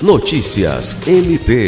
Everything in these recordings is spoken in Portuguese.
Notícias MP.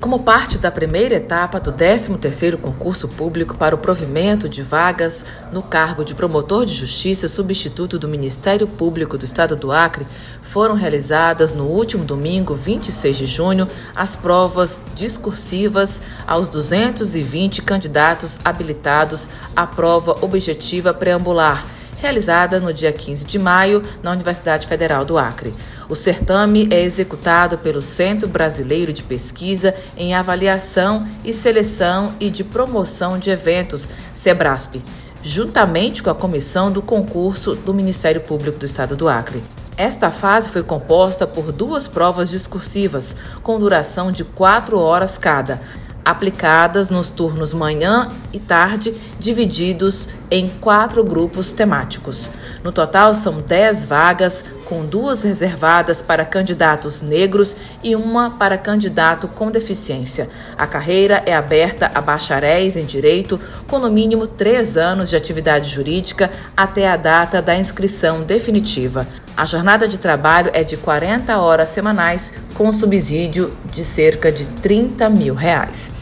Como parte da primeira etapa do 13º concurso público para o provimento de vagas no cargo de promotor de justiça substituto do Ministério Público do Estado do Acre, foram realizadas no último domingo, 26 de junho, as provas discursivas aos 220 candidatos habilitados à prova objetiva preambular realizada no dia 15 de maio na Universidade Federal do Acre. O certame é executado pelo Centro Brasileiro de Pesquisa em Avaliação e Seleção e de Promoção de Eventos, SEBRASP, juntamente com a comissão do concurso do Ministério Público do Estado do Acre. Esta fase foi composta por duas provas discursivas, com duração de quatro horas cada, aplicadas nos turnos manhã e tarde, divididos em quatro grupos temáticos. No total, são dez vagas, com duas reservadas para candidatos negros e uma para candidato com deficiência. A carreira é aberta a bacharéis em direito, com no mínimo três anos de atividade jurídica até a data da inscrição definitiva. A jornada de trabalho é de 40 horas semanais, com subsídio de cerca de 30 mil reais.